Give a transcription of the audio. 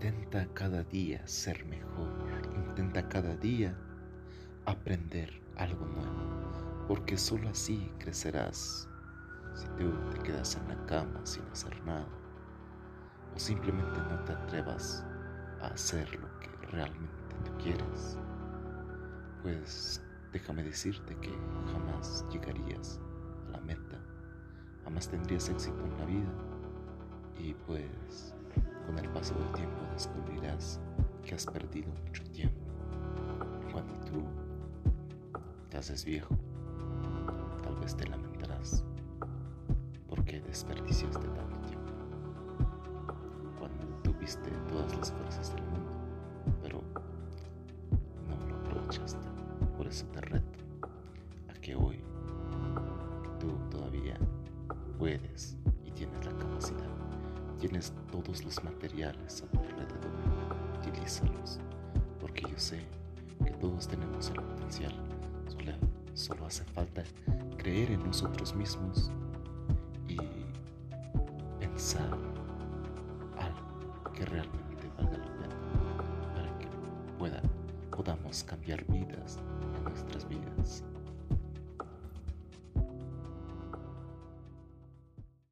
Intenta cada día ser mejor. Intenta cada día aprender algo nuevo. Porque solo así crecerás. Si tú te quedas en la cama sin hacer nada. O simplemente no te atrevas a hacer lo que realmente tú quieres. Pues déjame decirte que jamás llegarías a la meta. Jamás tendrías éxito en la vida. Y pues con el paso del tiempo descubrirás que has perdido mucho tiempo. Cuando tú te haces viejo, tal vez te lamentarás porque desperdiciaste tanto tiempo. Cuando tuviste todas las fuerzas del mundo, pero no lo aprovechaste. Por eso te reto a que hoy tú todavía puedes y tienes la capacidad Tienes todos los materiales a tu alrededor. Utilízalos, porque yo sé que todos tenemos el potencial. Solo, solo hace falta creer en nosotros mismos y pensar algo que realmente valga la pena para que podamos cambiar vidas en nuestras vidas.